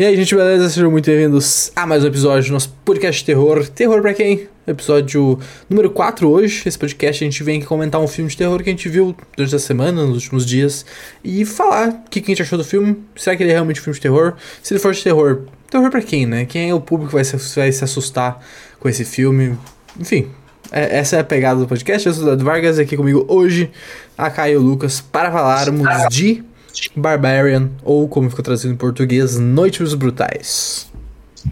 E aí, gente, beleza? Sejam muito bem-vindos a mais um episódio do nosso podcast terror. Terror pra quem? Episódio número 4 hoje. Esse podcast a gente vem aqui comentar um filme de terror que a gente viu durante a semana, nos últimos dias, e falar o que a gente achou do filme. Será que ele é realmente um filme de terror? Se ele for de terror, terror pra quem, né? Quem é o público que vai se, vai se assustar com esse filme? Enfim, é, essa é a pegada do podcast. Eu sou o Dado Vargas aqui comigo hoje a Caio Lucas para falarmos de Barbarian, ou como ficou traduzido em português, Noites Brutais.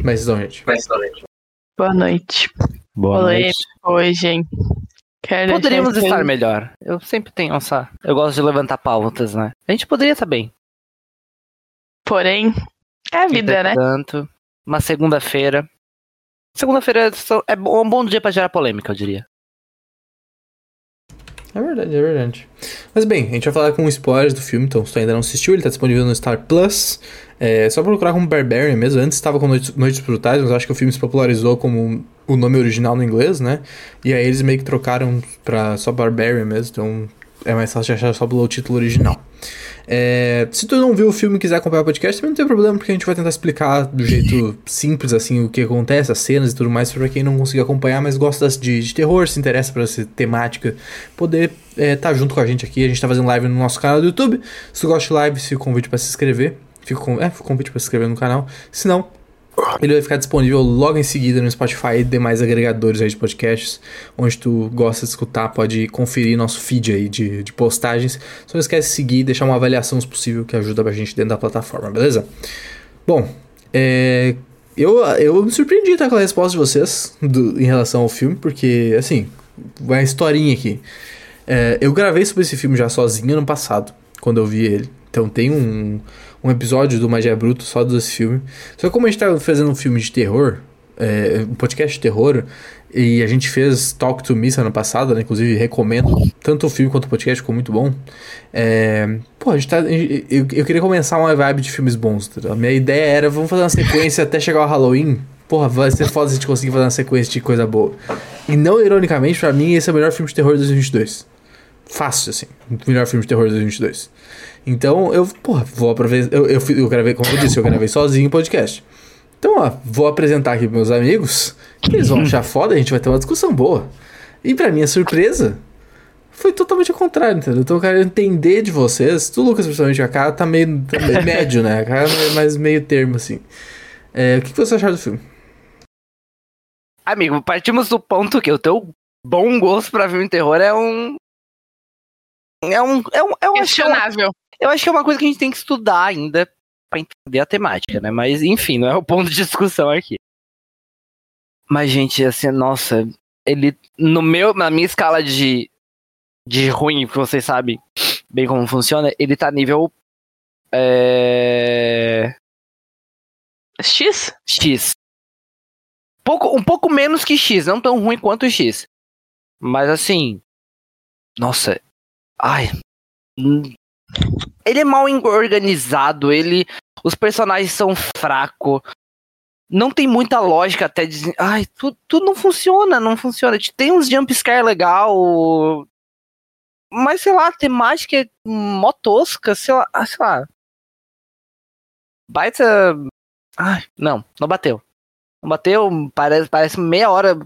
Mas não, gente. Boa noite. Boa noite. hoje, hein? Quero Poderíamos deixar estar melhor. Eu sempre tenho essa. Eu gosto de levantar pautas, né? A gente poderia estar bem. Porém, é a vida, né? Tanto. Uma segunda-feira. Segunda-feira só- é bo- um bom dia pra gerar polêmica, eu diria. É verdade, é verdade. Mas bem, a gente vai falar com spoilers do filme, então se tu ainda não assistiu, ele tá disponível no Star Plus. É só procurar como Barbarian mesmo. Antes estava com Noites, Noites Brutais, mas acho que o filme se popularizou como o nome original no inglês, né? E aí eles meio que trocaram pra só Barbarian mesmo, então é mais fácil de achar só pelo título original. É, se tu não viu o filme e quiser acompanhar o podcast, também não tem problema, porque a gente vai tentar explicar do jeito simples, assim, o que acontece, as cenas e tudo mais, pra quem não conseguir acompanhar, mas gosta de, de terror, se interessa por essa temática, poder estar junto com a gente aqui. A gente tá fazendo live no nosso canal do YouTube. Se tu gosta de live, o convite pra se inscrever. Fica com, é, fica o convite pra se inscrever no canal. Se não, ele vai ficar disponível logo em seguida no Spotify e demais agregadores aí de podcasts, onde tu gosta de escutar, pode conferir nosso feed aí de, de postagens. Só não esquece de seguir e deixar uma avaliação se possível, que ajuda a gente dentro da plataforma, beleza? Bom, é, eu, eu me surpreendi tá, com a resposta de vocês do- em relação ao filme, porque, assim, uma historinha aqui. É, eu gravei sobre esse filme já sozinho ano passado, quando eu vi ele. Então tem um, um episódio do Magia Bruto só desse filme. Só que como a gente tá fazendo um filme de terror, é, um podcast de terror, e a gente fez Talk to Me ano passado, né? Inclusive recomendo tanto o filme quanto o podcast, ficou muito bom. É, pô, a gente tá. Eu, eu queria começar uma vibe de filmes bons. tá? A minha ideia era, vamos fazer uma sequência até chegar ao Halloween. Porra, vai ser foda se a gente conseguir fazer uma sequência de coisa boa. E não ironicamente, pra mim, esse é o melhor filme de terror de 2022. Fácil, assim. Melhor filme de terror de 2022. Então, eu, porra, vou aproveitar. Eu, eu, eu gravei, como eu disse, eu gravei sozinho o podcast. Então, ó, vou apresentar aqui pros meus amigos. Que eles vão achar foda, a gente vai ter uma discussão boa. E pra minha surpresa, foi totalmente ao contrário, entendeu? Então eu quero entender de vocês. Tu, Lucas, principalmente, a cara tá meio, tá meio médio, né? A cara é mais meio termo, assim. É, o que, que você achou do filme? Amigo, partimos do ponto que o teu bom gosto pra filme de terror é um. É um. É um, é um acho que é Questionável. Eu acho que é uma coisa que a gente tem que estudar ainda pra entender a temática, né? Mas, enfim, não é o ponto de discussão aqui. Mas, gente, assim, nossa, ele, no meu, na minha escala de, de ruim, porque vocês sabem bem como funciona, ele tá nível é, X? X. Pouco, um pouco menos que X, não tão ruim quanto X. Mas assim. Nossa. Ai. hum, Ele é mal organizado, ele. Os personagens são fracos. Não tem muita lógica até de. Ai, tudo, não funciona, não funciona. Tem uns jumpscare legal. Mas sei lá, a temática é mó tosca, sei lá, ah, sei lá. Baita. Ai, não, não bateu. Não bateu, parece, parece meia hora.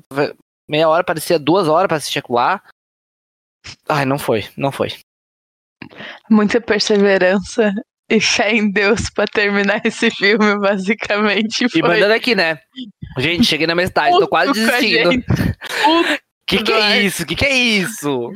Meia hora parecia duas horas pra assistir lá. Ai, não foi, não foi. Muita perseverança e fé em Deus pra terminar esse filme, basicamente. E Foi mandando aqui, né? Gente, cheguei na metade, tô quase desistindo. Que que é isso? Que que é isso?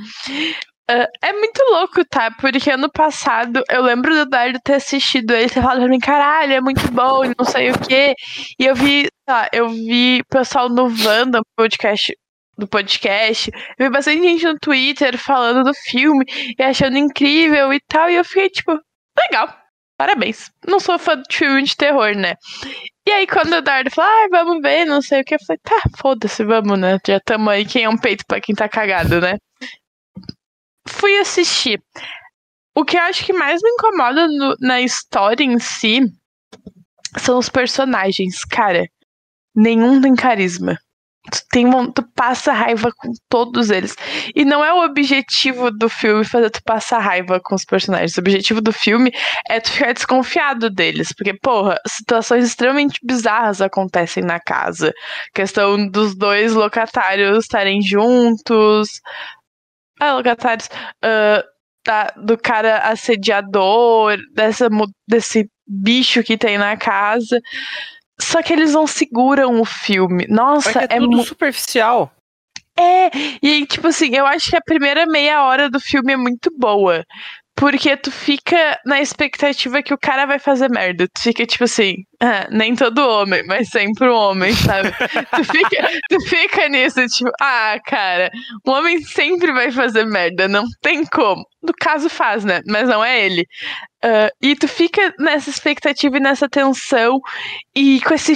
Ah, é muito louco, tá? Porque ano passado eu lembro do Eduardo ter assistido ele ter falado pra mim, caralho, é muito bom e não sei o quê. E eu vi, tá, eu vi pessoal no Wanda podcast do podcast, eu vi bastante gente no Twitter falando do filme e achando incrível e tal, e eu fiquei tipo, legal, parabéns. Não sou fã de filme de terror, né? E aí, quando o Eduardo falou, ah, vamos ver, não sei o que, eu falei, tá, foda-se, vamos, né? Já tamo aí, quem é um peito pra quem tá cagado, né? Fui assistir. O que eu acho que mais me incomoda no- na história em si são os personagens. Cara, nenhum tem carisma. Tu, tem, tu passa raiva com todos eles. E não é o objetivo do filme fazer tu passar raiva com os personagens. O objetivo do filme é tu ficar desconfiado deles. Porque, porra, situações extremamente bizarras acontecem na casa. Questão dos dois locatários estarem juntos. Ah, locatários. ah, da- do cara assediador, dessa, desse bicho que tem na casa. Só que eles não seguram o filme. Nossa, é é, tudo superficial. é, e tipo assim, eu acho que a primeira meia hora do filme é muito boa. Porque tu fica na expectativa que o cara vai fazer merda. Tu fica tipo assim, ah, nem todo homem, mas sempre o homem, sabe? tu, fica, tu fica nisso, tipo, ah, cara, o homem sempre vai fazer merda, não tem como. No caso faz, né? Mas não é ele. Ah, e tu fica nessa expectativa e nessa tensão e com esse,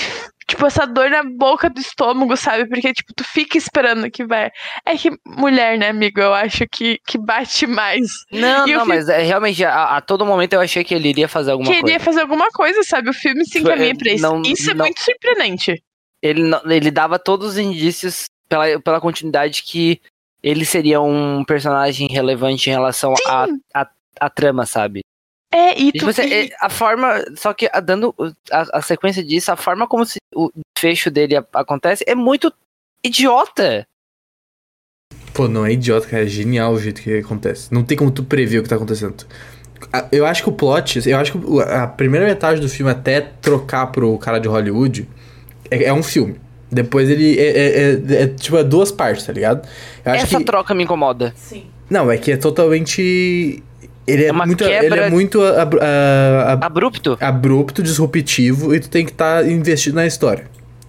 tipo, essa dor na boca do estômago, sabe? Porque, tipo, tu fica esperando que vai. É que mulher, né, amigo? Eu acho que, que bate mais. Não, E não, filme- mas é, realmente a, a todo momento eu achei que ele iria fazer alguma Queria coisa. fazer alguma coisa, sabe? O filme se encaminha pra isso. não- isso é não- muito surpreendente. Ele, não- ele dava todos os indícios pela, pela continuidade que ele seria um personagem relevante em relação à a, a, trama, sabe? É, e tu. assim, e- é, a forma. Só que a- dando a, a sequência disso, a forma como se, o fecho dele a- acontece é muito idiota. Pô, não é idiota, cara. É genial o jeito que acontece. Não tem como tu prever o que tá acontecendo. Eu acho que o plot, eu acho que a primeira metade do filme até trocar pro cara de Hollywood é, é um filme. Depois ele é, é- é- é, tipo é duas partes, tá ligado? Eu acho Essa que troca me incomoda. não é que é totalmente ele é, É muito ele é muito ab- ah, ab- Abrupto. abrupto, disruptivo e tu tem que estar investido na história.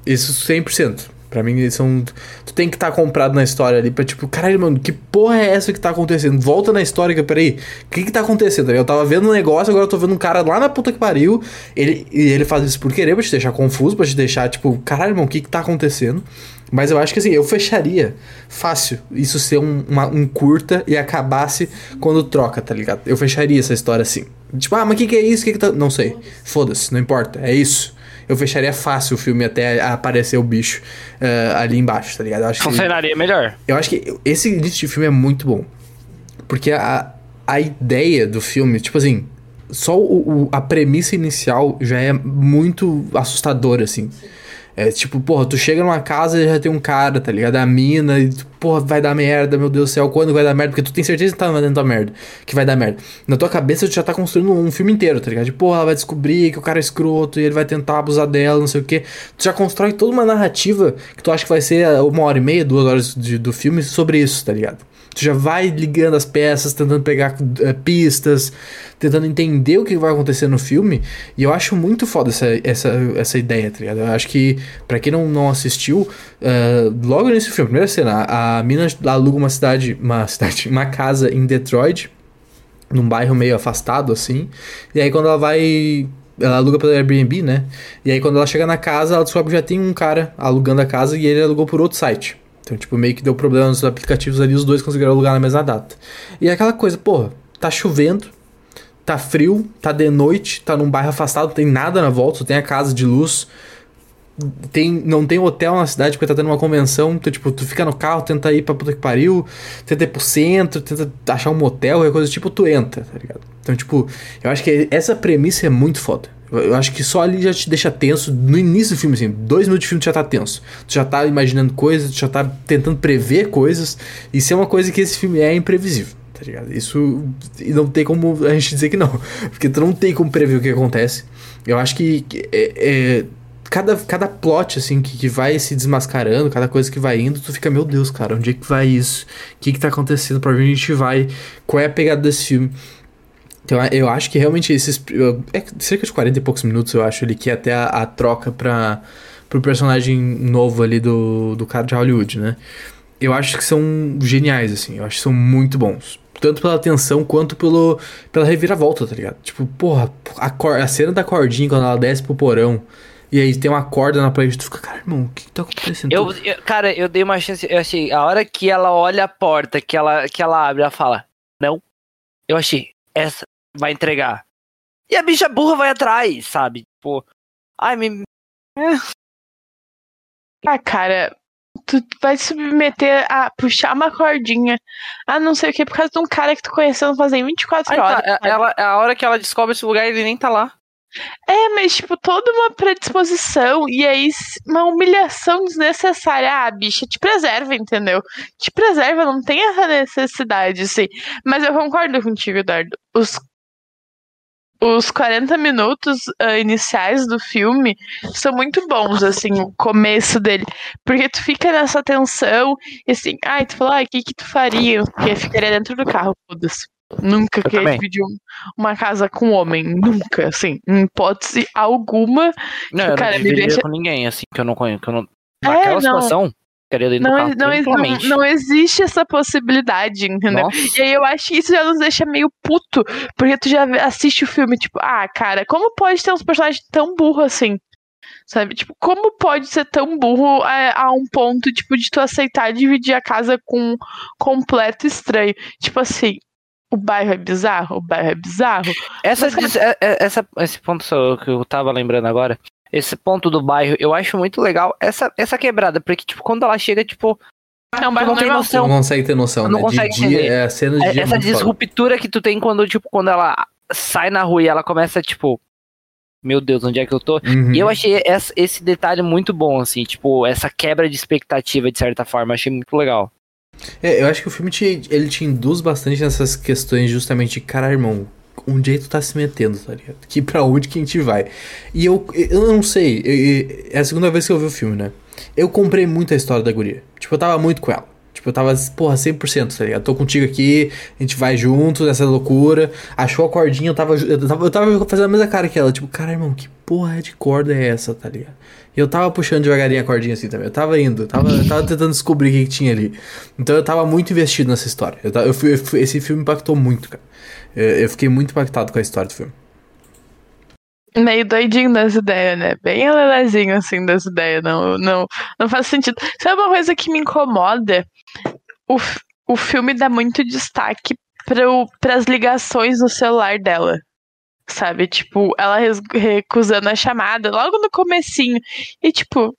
Isso 100%. Pra mim, eles são. Tu tem que estar comprado na história ali pra tipo, caralho, mano, que porra é essa que tá acontecendo? Volta na história, que peraí, o que que tá acontecendo? Eu tava vendo um negócio, agora eu tô vendo um cara lá na puta que pariu. Ele, e ele faz isso por querer, pra te deixar confuso, pra te deixar tipo, caralho, mano, o que que tá acontecendo? Mas eu acho que assim, eu fecharia fácil isso ser um, uma- um curta e acabasse quando troca, tá ligado? Eu fecharia essa história assim. Tipo, ah, mas o que, que é isso? Que que tá... Não sei. Foda-se, não importa. É isso. Eu fecharia fácil o filme até aparecer o bicho eh, ali embaixo, tá ligado? Eu acho, que, Funcionaria melhor. eu acho que esse início de filme é muito bom. Porque a, a ideia do filme, tipo assim, só o, o- a premissa inicial já é muito assustadora, assim. É tipo, porra, tu chega numa casa e já tem um cara, tá ligado? A mina, e tu, porra, vai dar merda, meu Deus do céu, quando vai dar merda? Porque tu tem certeza que tá dentro da merda, que vai dar merda. Na tua cabeça tu já tá construindo um filme inteiro, tá ligado? De, porra, ela vai descobrir que o cara é escroto e ele vai tentar abusar dela, não sei o quê. Tu já constrói toda uma narrativa que tu acha que vai ser uma hora e meia, duas horas de- do filme sobre isso, tá ligado? Tu já vai ligando as peças, tentando pegar eh, pistas, tentando entender o que vai acontecer no filme. E eu acho muito foda essa, essa, essa ideia, tá ligado? Eu acho que, pra quem não, não assistiu, eh, logo nesse filme, primeira cena, a, a mina aluga uma cidade, uma cidade, uma casa em Detroit, num bairro meio afastado, assim. E aí quando ela vai. Ela aluga pelo Airbnb, né? E aí quando ela chega na casa, ela descobre que já tem um cara alugando a casa e ele alugou por outro site. Então, tipo, meio que deu problema nos aplicativos ali, os dois conseguiram alugar na mesma data. E é aquela coisa, porra, tá chovendo, tá frio, tá de noite, tá num bairro afastado, não tem nada na volta, só tem a casa de luz. Tem, não tem hotel na cidade porque tá tendo uma convenção. Então, tipo, tu fica no carro, tenta ir pra puta que pariu, tenta ir pro centro, tenta achar um motel, qualquer coisa tipo, tu entra, tá ligado? Então, tipo, eu acho que essa premissa é muito foda. Eu, acho que só ali já te deixa tenso. No início do filme, assim, dois minutos de filme tu já tá tenso. Tu já tá imaginando coisas, tu já tá tentando prever coisas. Isso é uma coisa que esse filme é imprevisível, tá ligado? Isso e não tem como a gente dizer que não. Porque tu não tem como prever o que acontece. Eu acho que que é- é cada, cada plot, assim, que, que vai se desmascarando, cada coisa que vai indo, tu fica, meu Deus, cara, onde é que vai isso? O que que tá acontecendo? Pra onde a gente vai? Qual é a pegada desse filme? Então, eu acho que realmente esses... É cerca de 40 e poucos minutos, eu acho, ali, que é até a, a troca pra, pro personagem novo ali do, do cara de Hollywood, né? Eu acho que são geniais, assim. Eu acho que são muito bons. Tanto pela tensão quanto pelo, pela reviravolta, tá ligado? Tipo, porra, a, cor, a cena da cordinha quando ela desce pro porão. E aí tem uma corda na parede, tu fica, cara, irmão, o que, que tá acontecendo? Eu, eu- cara, eu dei uma chance. Eu achei, a hora que ela olha a porta, que ela, que ela abre, ela fala, não. Eu achei, essa vai entregar. E a bicha burra vai atrás, sabe? Tipo, ai, me. Ah, cara, tu vai se submeter a puxar uma cordinha, a não sei o que, por causa de um cara que tu conheceu fazem 24 Aí tá, horas. é- ela, a hora que ela descobre esse lugar, ele nem tá lá. É, mas, tipo, toda uma predisposição e aí uma humilhação desnecessária. Ah, bicha, te preserva, entendeu? Te preserva, não tem essa necessidade, assim. Mas eu concordo contigo, Eduardo. Os, os 40 minutos ah, iniciais do filme são muito bons, assim, o começo dele. Porque tu fica nessa tensão e assim, ai, tu fala, ai, o que que tu faria? Porque ficaria dentro do carro, foda-se. Nunca Eu queria também. dividir um- uma casa com um homem. Nunca, assim. Em hipótese alguma. Não, eu cara, não dividiria deixa- com ninguém, assim, que eu não conheço. Que eu não... É, Naquela não. situação, Não, é- carro não, é- não, não existe essa possibilidade, entendeu? Nossa. E aí eu acho que isso já nos deixa meio puto, porque tu já assiste o filme, tipo, ah, cara, como pode ter uns personagens tão burros assim? Sabe? Tipo, como pode ser tão burro a, a um ponto, tipo, de tu aceitar dividir a casa com um completo estranho? Tipo assim, o bairro é bizarro? O bairro é bizarro? Essa, Mas, é- é- essa, esse ponto que eu tava lembrando agora, esse ponto do bairro, eu acho muito legal essa, essa quebrada, porque, tipo, quando ela chega, tipo, É um bairro não tem. Você não consegue ter noção, Não né? consegue de dia, é a cena de é- dia é essa disruptura que tu tem quando, tipo, quando ela sai na rua e ela começa, tipo, meu Deus, onde é que eu tô? Uhum. E eu achei essa- esse detalhe muito bom, assim, tipo, essa quebra de expectativa, de certa forma, achei muito legal. É, eu acho que o filme te, ele te induz bastante nessas questões justamente de, cara, irmão, onde que tu tá se metendo, tá ligado? Que pra onde que a gente vai? E eu, eu não sei, eu- é a segunda vez que eu vi o filme, né? Eu comprei muito a história da guria. Tipo, eu tava muito com ela. Tipo, eu tava, porra, 100%, tá ligado? Tô contigo aqui, a gente vai junto nessa loucura. Achou a cordinha, eu tava, eu tava, eu tava fazendo a mesma cara que ela. Tipo, cara, irmão, que porra de corda é essa, tá ligado? Eu tava puxando devagarinho a cordinha assim também. Eu tava indo, tava, eu tava tentando descobrir o que, que tinha ali. Então eu tava muito investido nessa história. Eu eu eu esse filme impactou muito, cara. Eu, eu fiquei muito impactado com a história do filme. meio doidinho das ideias, né? Bem alelezinho, assim, das ideias. Não, não, não faz sentido. Sabe uma coisa que me incomoda? O, o filme dá muito destaque para as ligações no celular dela. Sabe? Tipo, ela recusando a chamada logo no comecinho. E, tipo,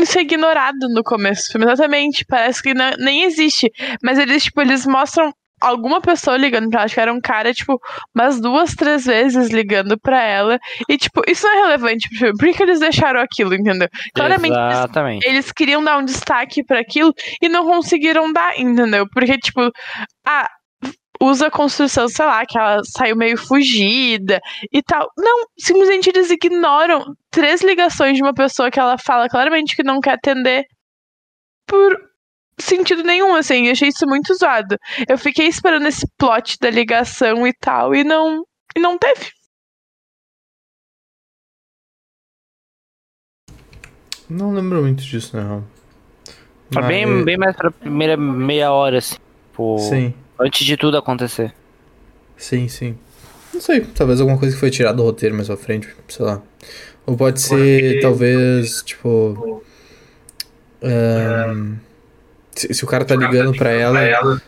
isso é ignorado no começo do filme. Exatamente. Parece que não- nem existe. Mas eles, tipo, eles mostram alguma pessoa ligando pra ela. Acho que era um cara, tipo, umas duas, três vezes ligando pra ela. E, tipo, isso não é relevante pro filme. Por que, que eles deixaram aquilo, entendeu? Claramente eles, eles queriam dar um destaque pra aquilo e não conseguiram dar, entendeu? Porque, tipo, ah, usa a construção, sei lá, que ela saiu meio fugida e tal. Não, simplesmente eles ignoram três ligações de uma pessoa que ela fala claramente que não quer atender por sentido nenhum, assim. Eu achei isso muito zoado. Eu fiquei esperando esse plot da ligação e tal, e não, e não teve. Não lembro muito disso, não. Foi bem, Mas- bem mais pra primeira meia hora, assim. Tipo, Sim, antes de tudo acontecer. sim, sim. Não sei, talvez alguma coisa que foi tirada do roteiro mais pra frente, sei lá. Ou pode ser, talvez, tipo. se, se o cara tá ligando pra ela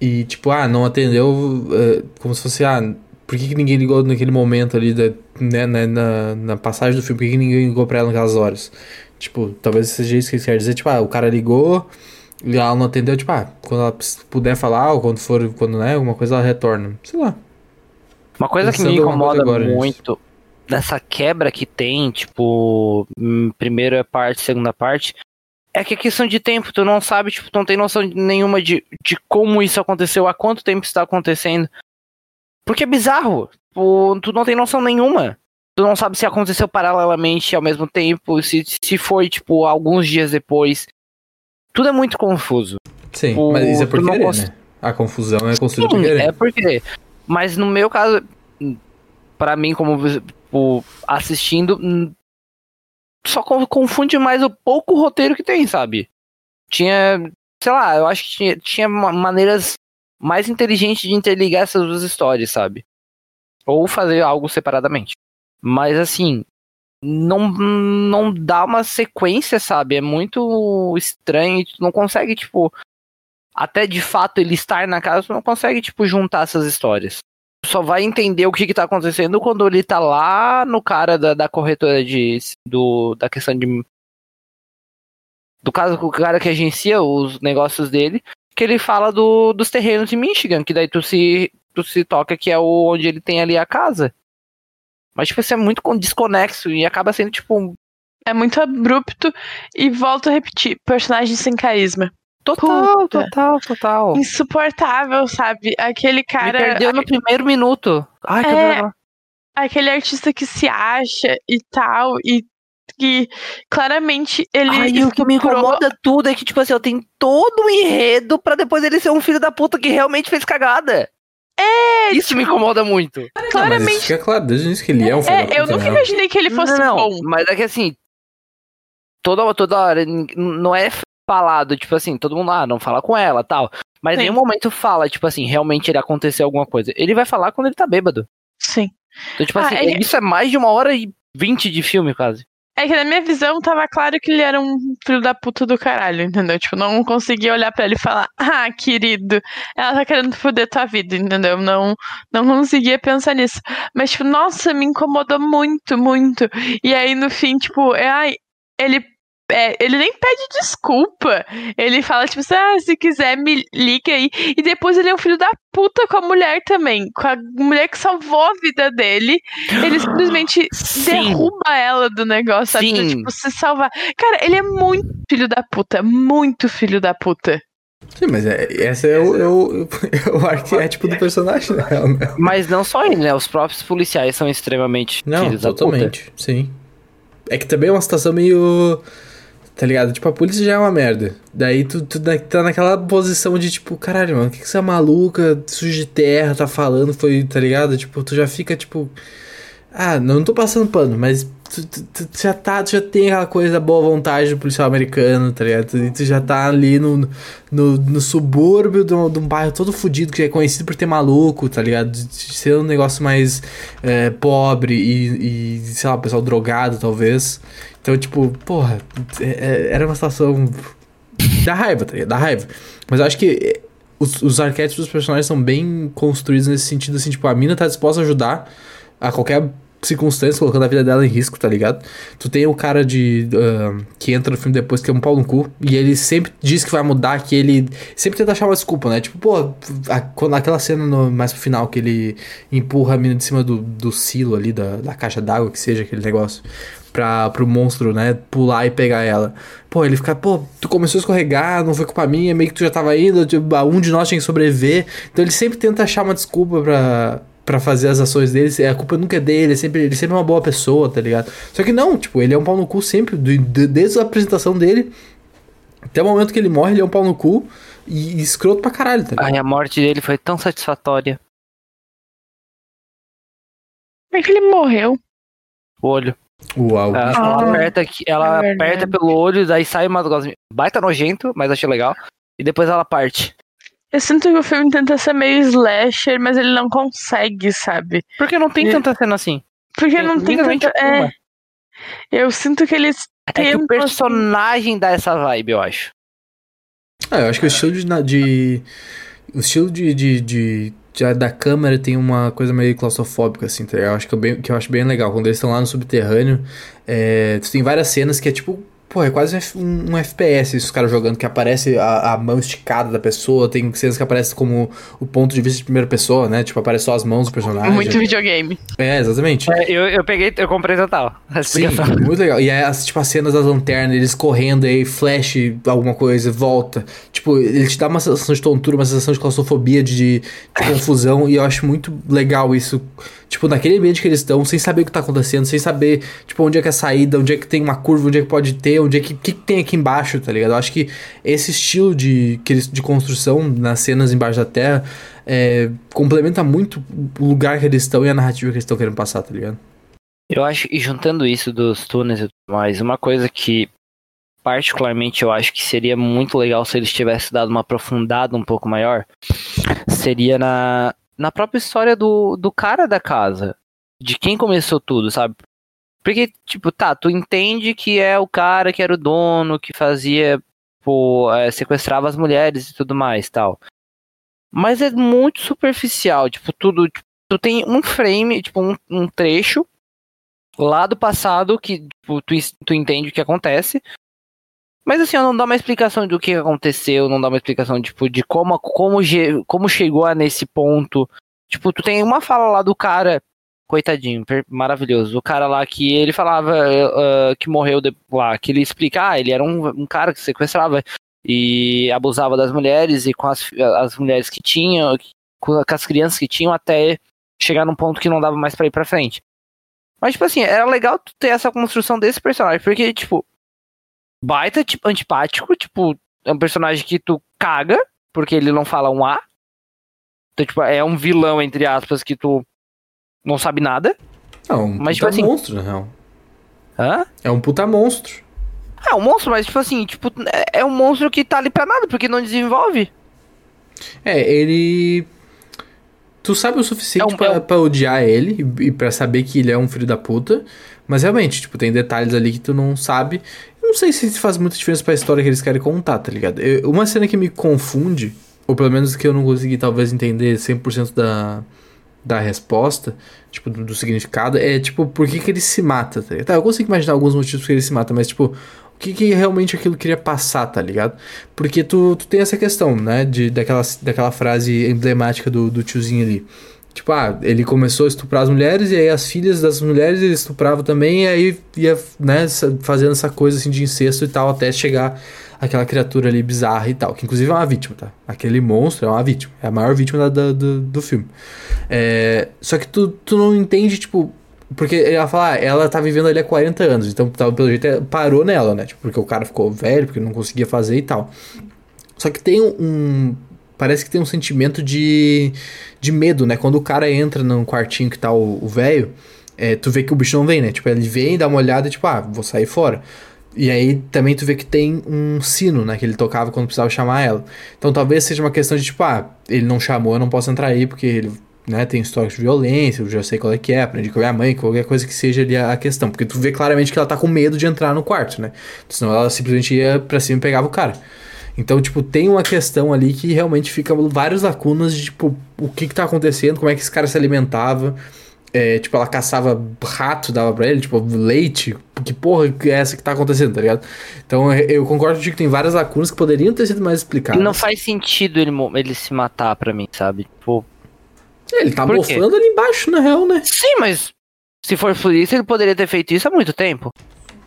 e, tipo, ah, não atendeu, eh, como se fosse, ah, por que, que ninguém ligou naquele momento ali, da, né, né, na, na passagem do filme, por que, que ninguém ligou pra ela naquelas horas? Tipo, talvez seja isso que eles querem dizer, tipo, ah, o cara ligou e ela não atendeu, tipo, ah, quando ela puder falar, ou quando for, quando, né, alguma coisa ela retorna. Sei lá. Uma coisa que me Pensando alguma coisa incomoda agora nisso. muito dessa quebra que tem, tipo, hum, primeira parte, segunda parte, é que a questão de tempo, tu não sabe, tipo, tu não tem noção nenhuma de, de como isso aconteceu, há quanto tempo está acontecendo. Porque é bizarro. Tipo, tu não tem noção nenhuma. Tu não sabe se aconteceu paralelamente ao mesmo tempo, se, se foi, tipo, alguns dias depois. Tudo é muito confuso. Sim, O- mas isso é por querer, cons- né? A confusão é construída por Sim, querer. é porque. Mas no meu caso, pra mim, como tipo, assistindo, hum, só con- confunde mais o pouco roteiro que tem, sabe? Tinha, sei lá, eu acho que tinha, tinha ma- maneiras mais inteligentes de interligar essas duas histórias, sabe? Ou fazer algo separadamente. Mas assim, não, não dá uma sequência, sabe? É muito estranho, tu não consegue, tipo, até de fato ele estar na casa, tu não consegue, tipo, juntar essas histórias. Tu só vai entender o que que tá acontecendo quando ele tá lá no cara da, da corretora de, do, da questão de do caso com o cara que agencia os negócios dele, que ele fala do, dos terrenos de Michigan, que daí tu se, tu se toca que é o, onde ele tem ali a casa. Mas, tipo, isso é muito desconexo e acaba sendo, tipo. É muito abrupto e volto a repetir, personagem sem carisma. Total, Puta. total, total. Insuportável, sabe? Aquele Me cara. perdeu no primeiro minuto. Ai, que É, aquele artista que se acha e tal, e que claramente ele. Ai, o que me incomoda tudo é que, tipo assim, eu tenho todo um enredo pra depois ele ser um filho da puta que realmente fez cagada. É, Isso me incomoda muito. Não, mas claramente. isso fica claro desde o início que ele é um filho da É, eu nunca né? imaginei que ele fosse não, bom. mas é que assim, toda, toda hora, não é falado, tipo assim, todo mundo, ah, não fala com ela, tal. Mas em nenhum momento fala, tipo assim, realmente ele aconteceu alguma coisa. Ele vai falar quando ele tá bêbado. Sim. Então, tipo Ah, assim, ele- isso é mais de uma hora e vinte de filme, quase. É que na minha visão tava claro que ele era um filho da puta do caralho, entendeu? Tipo, não conseguia olhar pra ele e falar, ah, querido, ela tá querendo foder tua vida, entendeu? Não, não conseguia pensar nisso. Mas, tipo, nossa, me incomodou muito, muito. E aí, no fim, tipo, é, ai, ele. É, ele nem pede desculpa. Ele fala, tipo, ah, se quiser, me liga aí. E depois ele é um filho da puta com a mulher também. Com a mulher que salvou a vida dele. Ele simplesmente Sim. derruba ela do negócio, sabe? Pra, Sim. tipo, se salvar. Cara, ele é muito filho da puta. Muito filho da puta. Sim, mas é, esse é o, é o, é o arquétipo do personagem, né? Mas não só ele, né? Os próprios policiais são extremamente Não, filhos da puta. totalmente, sim. É que também é uma situação meio. Tá ligado? Tipo, a polícia já é uma merda. Daí tu, tu tá naquela posição de tipo, caralho, mano, o que, que essa maluca suja de terra tá falando? Foi, tá ligado? Tipo, tu já fica tipo. Ah, não tô passando pano, mas tu, tu- tu já tá, tu já tem aquela coisa da boa vontade do policial americano, tá ligado? Tu, tu já tá ali no, no, no subúrbio de um, de um bairro todo fudido, que é conhecido por ter maluco, tá ligado? De, ser um negócio mais é, pobre e, e, sei lá, pessoal drogado, talvez. Então, tipo, porra, é- é- era uma situação. da raiva, tá ligado? Da raiva. Mas eu acho que é, os, os arquétipos dos personagens são bem construídos nesse sentido, assim, tipo, a mina tá disposta a ajudar a qualquer circunstância, colocando a vida dela em risco, tá ligado? Tu tem o cara de. ah, que entra no filme depois, que é um pau no cu, e ele sempre diz que vai mudar, que ele sempre tenta achar uma desculpa, né? Tipo, pô, a- quando aquela cena no- mais pro final que ele empurra a mina de cima do, do silo ali, da, da caixa d'água, que seja aquele negócio, pra, pro monstro, né, pular e pegar ela. Pô, ele fica, pô, tu começou a escorregar, não foi culpa minha, meio que tu já tava indo, tipo, um de nós tinha que sobreviver. Então ele sempre tenta achar uma desculpa pra, pra fazer as ações dele, a culpa nunca é dele, é sempre, ele sempre é uma boa pessoa, tá ligado? Só que não, tipo, ele é um pau no cu sempre, do- de- desde a apresentação dele até o momento que ele morre, ele é um pau no cu e, e escroto pra caralho, tá ligado? Ai, a morte dele foi tão satisfatória. Como é que ele morreu? O olho. Uau. Ela, Ah, aperta, aqui, ela é aperta pelo olho, daí sai uma negócio baita nojento, mas achei legal. E depois ela parte. Eu sinto que o filme tenta ser meio slasher, mas ele não consegue, sabe? Porque não tem tanta cena assim. Porque não tem tanta. É, eu sinto que eles É que o personagem dá essa vibe, eu acho. Ah, eu acho que o estilo de. de o estilo de, de, de- de- da câmera tem uma coisa meio claustrofóbica, assim, tá ligado? Eu acho que eu, bem, que eu acho bem legal. Quando eles estão lá no subterrâneo, é, tu tem várias cenas que é tipo. Pô, é quase um, um- FPS os caras jogando, que aparece a, a mão esticada da pessoa, tem cenas que aparecem como o ponto de vista de primeira pessoa, né? Tipo, aparece só as mãos do personagem. Muito videogame. É, exatamente. É, eu, eu peguei, eu comprei total. A Sim, muito legal. E aí, as, tipo, as cenas das lanternas, eles correndo aí, flash alguma coisa, volta. Tipo, ele te dá uma sensação de tontura, uma sensação de claustrofobia, de, de, de confusão. E eu acho muito legal isso. Tipo, naquele ambiente que eles estão, sem saber o que tá acontecendo, sem saber, tipo, onde é que é a saída, onde é que tem uma curva, onde é que pode ter, onde é que, que, tem aqui embaixo, tá ligado? Eu acho que esse estilo de, de construção nas cenas embaixo da terra é, complementa muito o lugar que eles estão e a narrativa que eles estão querendo passar, tá ligado? Eu acho, e juntando isso dos túneis e tudo mais, uma coisa que particularmente eu acho que seria muito legal se eles tivessem dado uma aprofundada um pouco maior, seria na, na própria história do, do cara da casa, de quem começou tudo, sabe? Porque, tipo, tá, tu entende que é o cara que era o dono, que fazia, pô, é, sequestrava as mulheres e tudo mais, tal. Mas é muito superficial, tipo, tudo, tipo, tu tem um frame, tipo, um, um trecho lá do passado que tipo, tu, tu entende o que acontece. Mas assim, não dá uma explicação do que aconteceu, não dá uma explicação, tipo, de como, como, como chegou a nesse ponto. Tipo, tu tem uma fala lá do cara, coitadinho, maravilhoso. O cara lá que ele falava uh, que morreu de, lá, que ele explica, ah, ele era um, um cara que sequestrava e abusava das mulheres e com as, as mulheres que tinham, com as crianças que tinham, até chegar num ponto que não dava mais para ir pra frente. Mas, tipo assim, era legal ter essa construção desse personagem, porque, tipo, baita tipo, antipático, tipo, é um personagem que tu caga, porque ele não fala um A. Então, tipo, é um vilão, entre aspas, que tu não sabe nada. É um mas, tipo puta tipo, assim, monstro, na real. Hã? É um puta monstro. É um monstro, mas tipo assim, tipo, é, é um monstro que tá ali pra nada, porque não desenvolve. É, ele. Tu sabe o suficiente é um, pra, é um... pra odiar ele e pra saber que ele é um filho da puta. Mas realmente, tipo, tem detalhes ali que tu não sabe. Eu não sei se faz muita diferença pra história que eles querem contar, tá ligado? Eu, uma cena que me confunde, ou pelo menos que eu não consegui talvez entender 100% da, da resposta, tipo, do, do, significado, é tipo, por que, que ele se mata, tá? Tá, eu consigo imaginar alguns motivos que ele se mata, mas tipo, o que, que realmente aquilo queria passar, tá ligado? Porque tu, tu tem essa questão, né, de, daquela, daquela frase emblemática do, do tiozinho ali. Tipo, ah, ele começou a estuprar as mulheres e aí as filhas das mulheres ele estuprava também e aí ia, né, fazendo essa coisa assim de incesto e tal até chegar aquela criatura ali bizarra e tal, que inclusive é uma vítima, tá? Aquele monstro é uma vítima, é a maior vítima da, da, do, do filme. É, só que tu, tu não entende, tipo, porque ela fala, ah, ela tá vivendo ali há 40 anos, então pelo jeito é, parou nela, né? Tipo, porque o cara ficou velho, porque não conseguia fazer e tal. Só que tem um, parece que tem um sentimento de, de medo, né? Quando o cara entra num quartinho que tá o velho, é, tu vê que o bicho não vem, né? Tipo, ele vem, dá uma olhada e tipo, ah, vou sair fora. E aí também tu vê que tem um sino, né? Que ele tocava quando precisava chamar ela. Então talvez seja uma questão de tipo, ah, ele não chamou, eu não posso entrar aí porque ele né, tem histórico de violência, eu já sei qual é que é, aprendi com a minha mãe, qualquer coisa que seja ali a, questão. Porque tu vê claramente que ela tá com medo de entrar no quarto, né? Senão ela simplesmente ia pra cima e pegava o cara. Então, tipo, tem uma questão ali que realmente fica várias lacunas de, tipo, o que que tá acontecendo, como é que esse cara se alimentava. É, tipo, ela caçava rato, dava pra ele, tipo, leite. Que porra é essa que tá acontecendo, tá ligado? Então, eu concordo que tem várias lacunas que poderiam ter sido mais explicadas. Não faz sentido ele, ele se matar pra mim, sabe? Tipo... É, ele tá mofando ali embaixo, na real, né? Sim, mas se for por isso, ele poderia ter feito isso há muito tempo.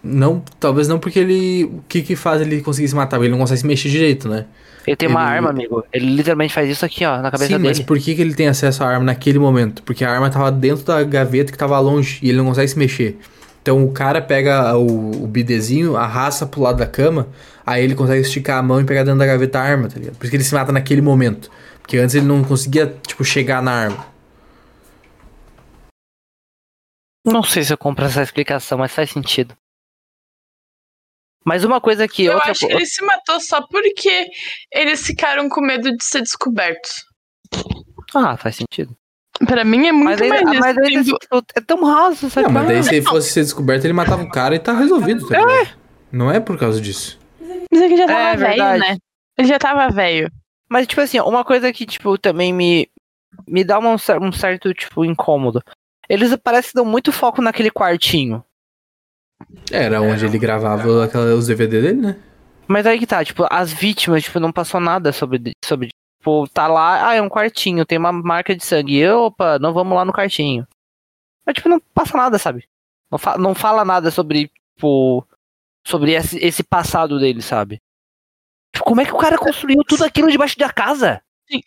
Não, talvez não porque ele. O que que faz ele conseguir se matar? Ele não consegue se mexer direito, né? Ele tem ele... uma arma, amigo. Ele literalmente faz isso aqui, ó, na cabeça Sim, dele. Sim, mas por que, que ele tem acesso à arma naquele momento? Porque a arma tava dentro da gaveta que tava longe e ele não consegue se mexer. Então o cara pega o, o bidezinho, arrasta pro lado da cama, aí ele consegue esticar a mão e pegar dentro da gaveta a arma, tá ligado? Por isso que ele se mata naquele momento. Porque antes ele não conseguia, tipo, chegar na arma. Não sei se eu compro essa explicação, mas faz sentido. Mas uma coisa que. Eu outra... acho que ele se matou só porque eles ficaram com medo de ser descobertos. Ah, faz sentido. Pra mim é muito mas mais ele, mas ele, é tão raso, sabe? Não, mas daí se ele fosse ser descoberto, ele matava o cara e tá resolvido, tá é. Não é por causa disso. Mas é que já tava é, velho, né? Ele já tava velho. Mas, tipo assim, uma coisa que, tipo, também me, me dá um, um certo, tipo, incômodo. Eles parecem que dão muito foco naquele quartinho. Era onde ele gravava aquela, os DVD dele, né? Mas aí que tá, tipo, as vítimas, tipo, não passou nada sobre, sobre tipo, tá lá, ah, é um quartinho, tem uma marca de sangue. E, opa, não vamos lá no quartinho. Mas, tipo, não passa nada, sabe? Não, fa não fala nada sobre, tipo, sobre esse, esse passado dele, sabe? Tipo, como é que o cara construiu tudo aquilo debaixo da casa?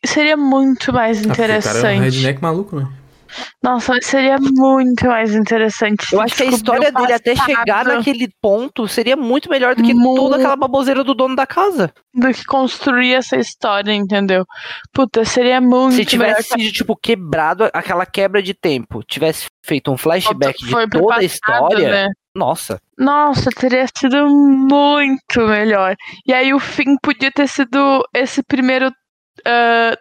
Seria muito mais interessante. Ah, o cara é um redneck maluco, né? Nossa, seria muito mais interessante. Eu acho que a história dele até chegar naquele ponto seria muito melhor do que muito... toda aquela baboseira do dono da casa. Do que construir essa história, entendeu? Puta, seria muito Se tivesse melhor... tipo, quebrado aquela quebra de tempo, tivesse feito um flashback de toda passado, a história. Né? Nossa. Nossa, teria sido muito melhor. E aí o fim podia ter sido esse primeiro uh,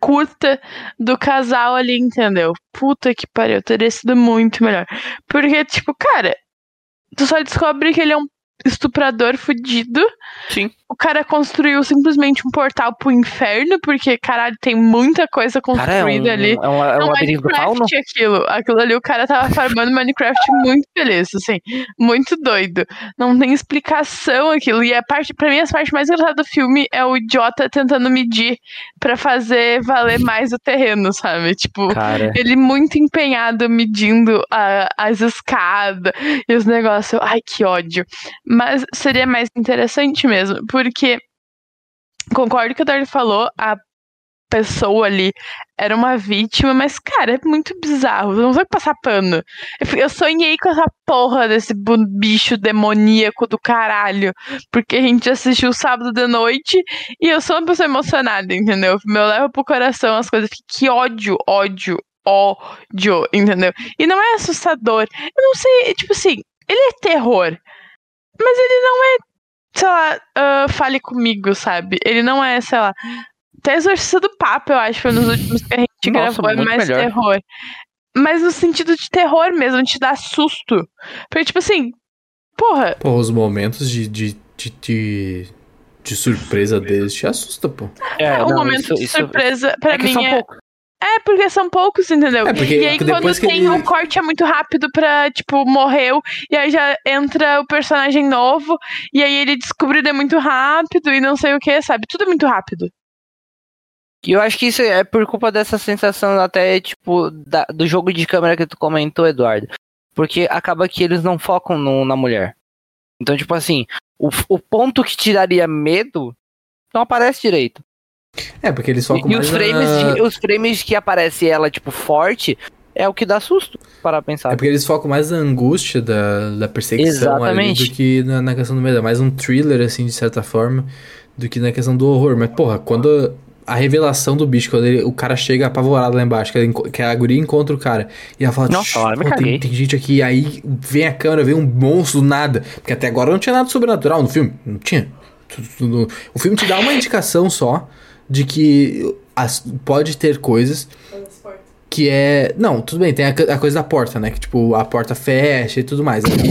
curta do casal ali, entendeu? Puta que pariu, teria sido muito melhor. Porque, tipo, cara, tu só descobre que ele é um estuprador fudido. Sim. O cara construiu simplesmente um portal pro inferno, porque, caralho, tem muita coisa Cara, é um, construída ali. é um, é um Não, labirinto do fauno? Minecraft aquilo. Aquilo ali o cara tava farmando Minecraft muito feliz, assim. Muito doido. Não tem explicação aquilo. E a parte, pra mim, a parte mais engraçada do filme é o idiota tentando medir pra fazer valer mais o terreno, sabe? Tipo, Cara, ele muito empenhado medindo a- as escadas e os negócios. Ai, que ódio. Mas seria mais interessante mesmo, porque concordo que o Darly falou, a pessoa ali era uma vítima, mas, cara, é muito bizarro. Não vai passar pano. Eu sonhei com essa porra desse bicho demoníaco do caralho. Porque a gente assistiu sábado de noite e eu sou uma pessoa emocionada, entendeu? Meu leva pro coração as coisas. Que ódio, ódio, ódio, entendeu? E não é assustador. Eu não sei, tipo assim, ele é terror. Mas ele não é, sei lá, ah, fale comigo, sabe? Ele não é, sei lá. Até Exorcista do Papa, eu acho, foi nos últimos que a gente Nossa, gravou, é mais melhor. terror. Mas no sentido de terror mesmo, te dá susto. Porque, tipo assim, porra, Pô, os momentos de, de, de, de, de surpresa deles te assusta, pô. é, um não, momento isso- de isso- surpresa pra é que mim são é. poucos. É, porque são poucos, entendeu? É, porque e aí, quando tem ele- o corte é muito rápido pra, tipo, morreu, e aí já entra o personagem novo, e aí ele descobriu é muito rápido e não sei o que, sabe? Tudo é muito rápido. E eu acho que isso é por culpa dessa sensação até, tipo, da- do jogo de câmera que tu comentou, Eduardo. Porque acaba que eles não focam no- na mulher. Então, tipo assim, o, o ponto que tiraria medo não aparece direito. É, porque eles focam E, e mais os frames, na... de- os frames que aparece ela, tipo, forte, é o que dá susto para pensar. É porque eles focam mais na angústia da, da perseguição ali Exatamente. do que na, na questão do medo. É mais um thriller, assim, de certa forma, do que na questão do horror. Mas, porra, quando a revelação do bicho, quando ele- o cara chega apavorado lá embaixo, que, que a guria encontra o cara, e ela fala, Nossa, "Shh, lá eu me pô, caguei." tem, tem gente aqui, aí vem a câmera, vem um monstro do nada. Porque até agora não tinha nada sobrenatural no filme. Não tinha. O filme te dá uma indicação só de que as- pode ter coisas que é. Não, tudo bem, tem a, a coisa da porta, né? Que tipo, a porta fecha e tudo mais. Aqui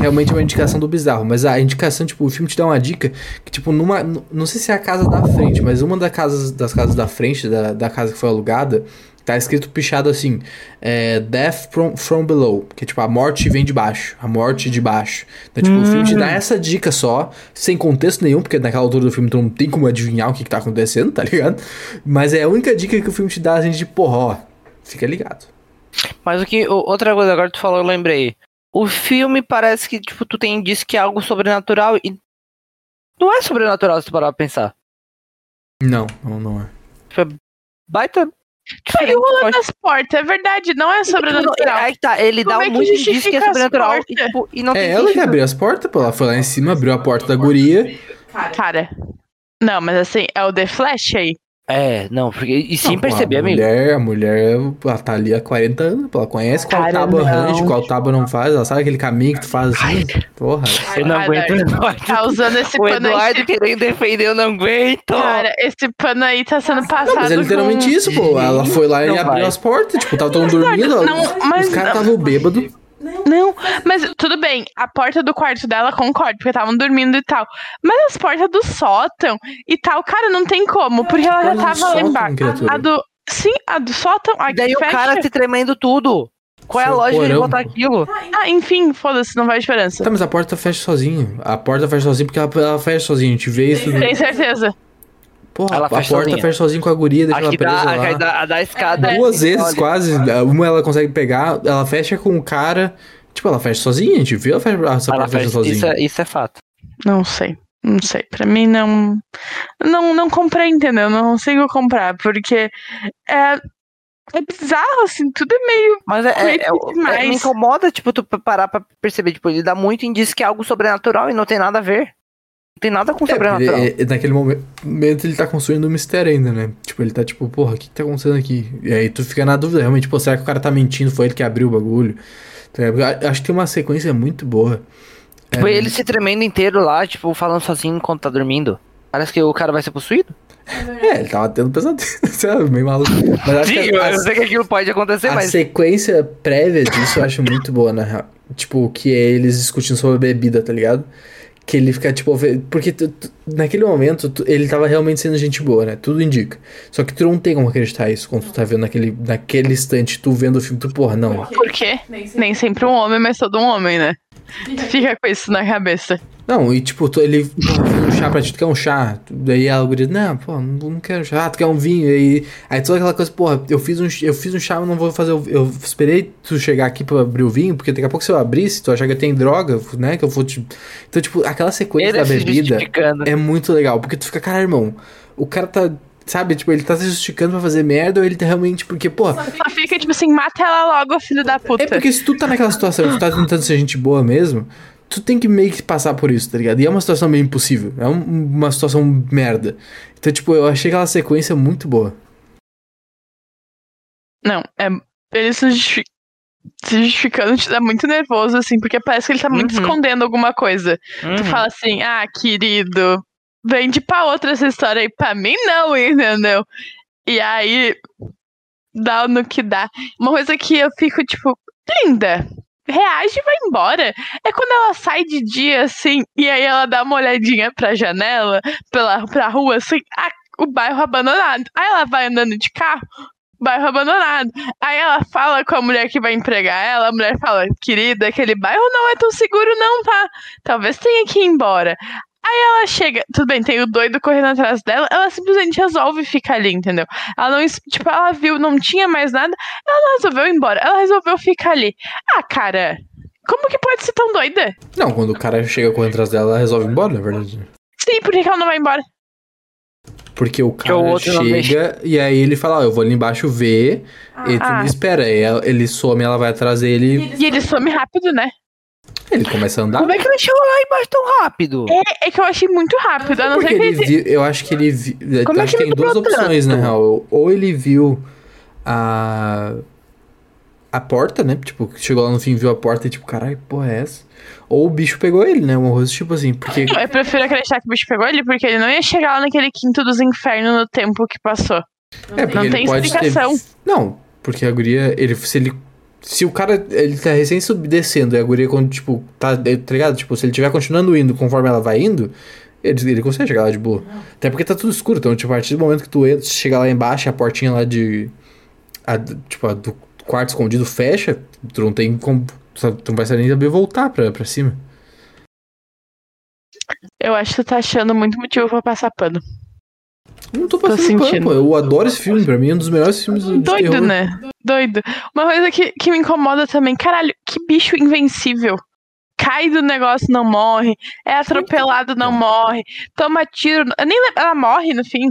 realmente é uma indicação do bizarro. Mas a indicação, tipo, o filme te dá uma dica que, tipo, numa. Não sei se é a casa da frente, mas uma das casas, das casas da frente, da, da casa que foi alugada, tá escrito pichado assim: é, Death from, from below. Que é tipo, a morte vem de baixo. A morte de baixo. Então, tipo, o filme te dá essa dica só, sem contexto nenhum, porque naquela altura do filme tu não tem como adivinhar o que, que tá acontecendo, tá ligado? Mas é a única dica que o filme te dá, assim, de porra, ó, fica ligado. Mas o que. Outra coisa agora que tu falou, eu lembrei. O filme parece que, tipo, tu tem diz que é algo sobrenatural e. Não é sobrenatural se tu parar pra pensar. Não, não, não é. Baita. Aí o rolê Pode- das portas, é verdade, não é sobrenatural. Aí tá, ele Como dá é muito indício que é as sobrenatural e, portas? tipo, e não É tem ela que abriu as portas, pô. Ela foi lá em cima, abriu a porta da guria. Cara, não, mas assim, é o The Flash aí. É, não, porque. E sem Não, perceber, a amigo. mulher, a mulher, ela tá ali há 40 anos, pô. Ela conhece qual Cara, tábua não. arranja, qual tábua não faz. Ela sabe aquele caminho que tu faz assim. Porra. Eu não Ai, aguento Eduardo. Tá usando esse O pano aí. Eduardo querendo defender, eu não aguento. Cara, esse pano aí tá sendo passado. Não, mas é literalmente com... isso, pô. Ela foi lá e abriu as portas. Tipo, tava todo mundo dormindo. Não, os- mas os caras estavam bêbados. Não, mas tudo bem, a porta do quarto dela concordo, porque estavam dormindo e tal. Mas as portas do sótão e tal, cara, não tem como, porque ela já tava lá embaixo. criatura? A do. Sim, a do sótão. A E daí que o fecha. cara se tremendo tudo. Qual é a Seu lógica de porão. botar aquilo? Ah, enfim, foda-se, não faz diferença. Tá, mas a porta fecha sozinho. A porta fecha sozinho porque ela, ela fecha sozinho. A gente vê isso. Tem certeza. Porra, Ela a fecha porta sozinha. fecha sozinho com a guria, deixa Aqui ela dá, presa lá. aqui dá, dá a escada. Duas vezes Olha, quase. Uma ela consegue pegar, ela fecha com o cara. Tipo, ela fecha sozinha, a gente viu ela fecha, essa Ela porta fecha fez, sozinha. isso, é, isso é fato. Não sei. Não sei. Pra mim não. Não, não comprei, entendeu? Não consigo comprar, porque é, é bizarro, assim, tudo é meio. Mas é, é- é- é- me incomoda, tipo, tu parar pra perceber, tipo, ele dá muito indício que é algo sobrenatural e não tem nada a ver. Não tem nada com É, sobrenatural. ele- é- naquele momen- momento ele tá construindo um mistério ainda, né? Tipo, ele tá tipo, porra, o que, que tá acontecendo aqui? E aí tu fica na dúvida, realmente, pô, será que o cara tá mentindo? Foi ele que abriu o bagulho? Eu Acho que tem uma sequência muito boa. Tipo, É, ele se tremendo inteiro lá, tipo, falando sozinho enquanto tá dormindo. Parece que o cara vai ser possuído. É, ele tava tendo pesadelo? Meio maluco. Mas acho Sim, que eu, a, eu sei que aquilo pode acontecer, a mas. sequência prévia disso eu acho muito boa, na real. Tipo, que é eles discutindo sobre a bebida, tá ligado? Que ele fica, tipo, porque tu- tu- naquele momento tu- ele tava realmente sendo gente boa, né? Tudo indica. Só que tu não tem como acreditar isso quando tu tá vendo naquele, naquele instante, tu vendo o filme, tu, porra, não. Por quê? Nem sempre um homem, mas todo um homem, né? Fica com isso na cabeça. Não, e tipo, ele fez um chá pra ti, tu quer um chá? Daí ela diz, não, pô, não, quero chá, tu quer um vinho? Aí, aí toda aquela coisa, porra, eu fiz um, eu fiz um chá, mas não vou fazer. o- Eu esperei tu chegar aqui pra abrir o vinho, porque daqui a pouco se eu abrir, se tu achar que tem droga, né? Que eu vou te. Então, tipo, aquela sequência Ele da bebida é muito legal, porque tu fica, cara, irmão, o cara tá. Sabe, tipo, ele tá se justificando pra fazer merda ou ele tá realmente. Porque, pô, Só fica tipo assim, mata ela logo, filho da puta. é porque se tu tá naquela situação, tu tá tentando ser gente boa mesmo, tu tem que meio que passar por isso, tá ligado? E é uma situação meio impossível. É um- uma situação merda. Então, tipo, eu achei aquela sequência muito boa. Não, é. Ele se, se justificando te dá muito nervoso, assim, porque parece que ele tá muito Uhum. escondendo alguma coisa. Tu Uhum. fala assim, ah, querido, vende pra outra essa história aí, pra mim não, entendeu? E aí, dá no que dá. Uma coisa que eu fico, tipo, linda, reage e vai embora. É quando ela sai de dia, assim, e aí ela dá uma olhadinha pra janela, pela, pra rua, assim, o bairro abandonado. Aí ela vai andando de carro, bairro abandonado. Aí ela fala com a mulher que vai empregar ela, a mulher fala, querida, aquele bairro não é tão seguro não, tá? Talvez tenha que ir embora. Aí ela chega, tudo bem, tem o doido correndo atrás dela, ela simplesmente resolve ficar ali, entendeu? Ela não, tipo, ela viu, não tinha mais nada, ela não resolveu ir embora, ela resolveu ficar ali. Ah, cara, como que pode ser tão doida? Não, quando o cara chega correndo atrás dela, ela resolve ir embora, na verdade. Sim, por que ela não vai embora? Porque o cara o chega e aí ele fala, ó, eu vou ali embaixo ver, e tu Ah. me espera. Aí ela- ele some, ela vai atrás dele, E ele some rápido, né? Ele começa a andar. Como é que ele chegou lá embaixo tão rápido? É, é que eu achei muito rápido, a não ser que ele ele... viu, eu acho que ele viu. Como é acho que que tem duas opções, na tanto? real. Ou ele viu a. A porta, né? Tipo, chegou lá no fim, viu a porta e tipo, caralho, porra é essa? Ou o bicho pegou ele, né? Uma coisa tipo assim, porque. Eu prefiro acreditar que o bicho pegou ele, porque ele não ia chegar lá naquele quinto dos infernos no tempo que passou. É, porque Não ele tem explicação. ter. Não, porque a guria, ele, se ele. Se o cara, ele tá recém subdescendo e a guria, quando, tipo, tá, tá ligado? Tipo, se ele tiver continuando indo conforme ela vai indo, ele, ele consegue chegar lá de boa. Até porque tá tudo escuro, então, tipo, a partir do momento que tu entra, chega lá embaixo, a portinha lá de. A, tipo, a do quarto escondido fecha, tu não tem como. Tu não vai saber nem saber voltar pra, pra cima. Eu acho que tu tá achando muito motivo pra passar pano. Não tô passando pano, sentindo. pô. Eu adoro esse filme, pra mim é um dos melhores filmes de Doido, terror. né? Doido. Uma coisa que, que me incomoda também, caralho, que bicho invencível. Cai do negócio, não morre. É atropelado, não morre. Toma tiro. Eu nem lembro. Ela morre no fim.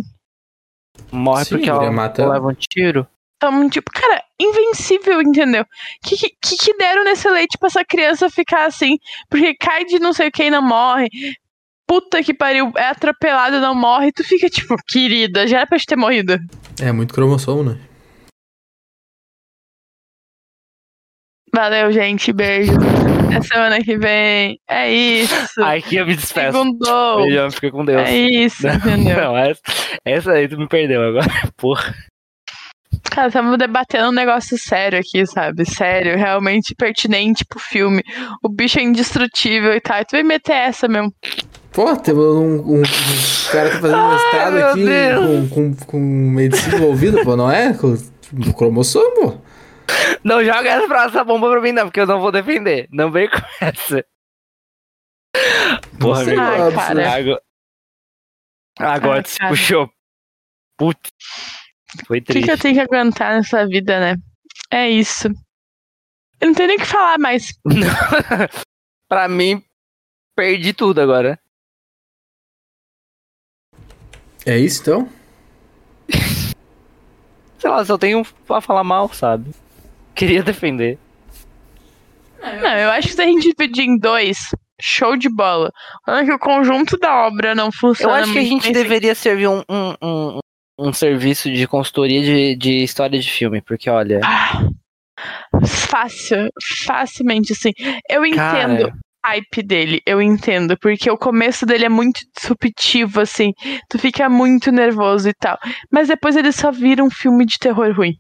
Morre Sim, porque ela mata ela. leva um tiro. Toma, tipo, cara, invencível, entendeu? Que, que que que deram nesse leite pra essa criança ficar assim? Porque cai de não sei o que e não morre. Puta que pariu, é atropelado, não morre. Tu fica tipo, querida, já era pra te ter morrido. É muito cromossomo, né? Valeu, gente. Beijo. Até semana que vem. É isso. Ai, que eu me despeço. Segundou. Beijão, fica com Deus. É isso, entendeu? Não, essa, essa aí tu me perdeu agora. Porra. Cara, estamos debatendo um negócio sério aqui, sabe? Sério, realmente pertinente pro filme. O bicho é indestrutível e tal. E tu vai meter essa mesmo. Pô, tem um, um, um cara tá fazendo mestrado aqui com, com, com medicina envolvida, pô, não é? Com, do cromossomo. Não joga essa, pra- essa bomba pra mim, não, porque eu não vou defender. Não vem com essa. Porra, Você meu. Ai, gosta, cara. né? Agora, agora Ai, tu se cara. puxou. Putz. Foi O que, triste. que eu tenho que aguentar nessa vida, né? É isso. Eu não tenho nem o que falar mais. pra mim, perdi tudo agora. É isso então? Sei lá, só tenho pra falar mal, sabe? Queria defender. Não, eu acho que se a gente dividir em dois, show de bola. Olha que o conjunto da obra não Eu funciona. acho que a gente deveria servir um, um, um, um serviço de consultoria de, de história de filme, porque olha. Ah, fácil, facilmente, assim. Eu entendo Cara, hype dele, eu entendo, porque o começo dele é muito disruptivo, assim, tu fica muito nervoso e tal. Mas depois ele só vira um filme de terror ruim.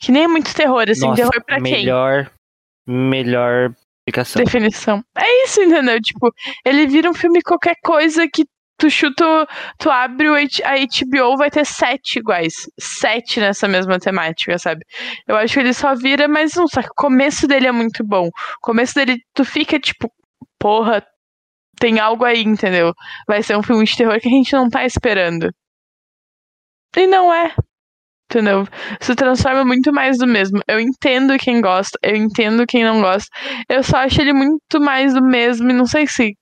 Que nem é muito terror, assim, nossa, terror pra quem? melhor, melhor Explicação. definição. É isso, entendeu? Tipo, ele vira um filme qualquer coisa que tu chuta, tu abre o H- a HBO, vai ter sete iguais. Sete nessa mesma temática, sabe? Eu acho que ele só vira, mas não, só que o começo dele é muito bom. O começo dele, tu fica tipo, porra, tem algo aí, entendeu? Vai ser um filme de terror que a gente não tá esperando. E não é. Entendeu? Se transforma muito mais do mesmo. Eu entendo quem gosta, eu entendo quem não gosta. Eu só acho ele muito mais do mesmo e não sei se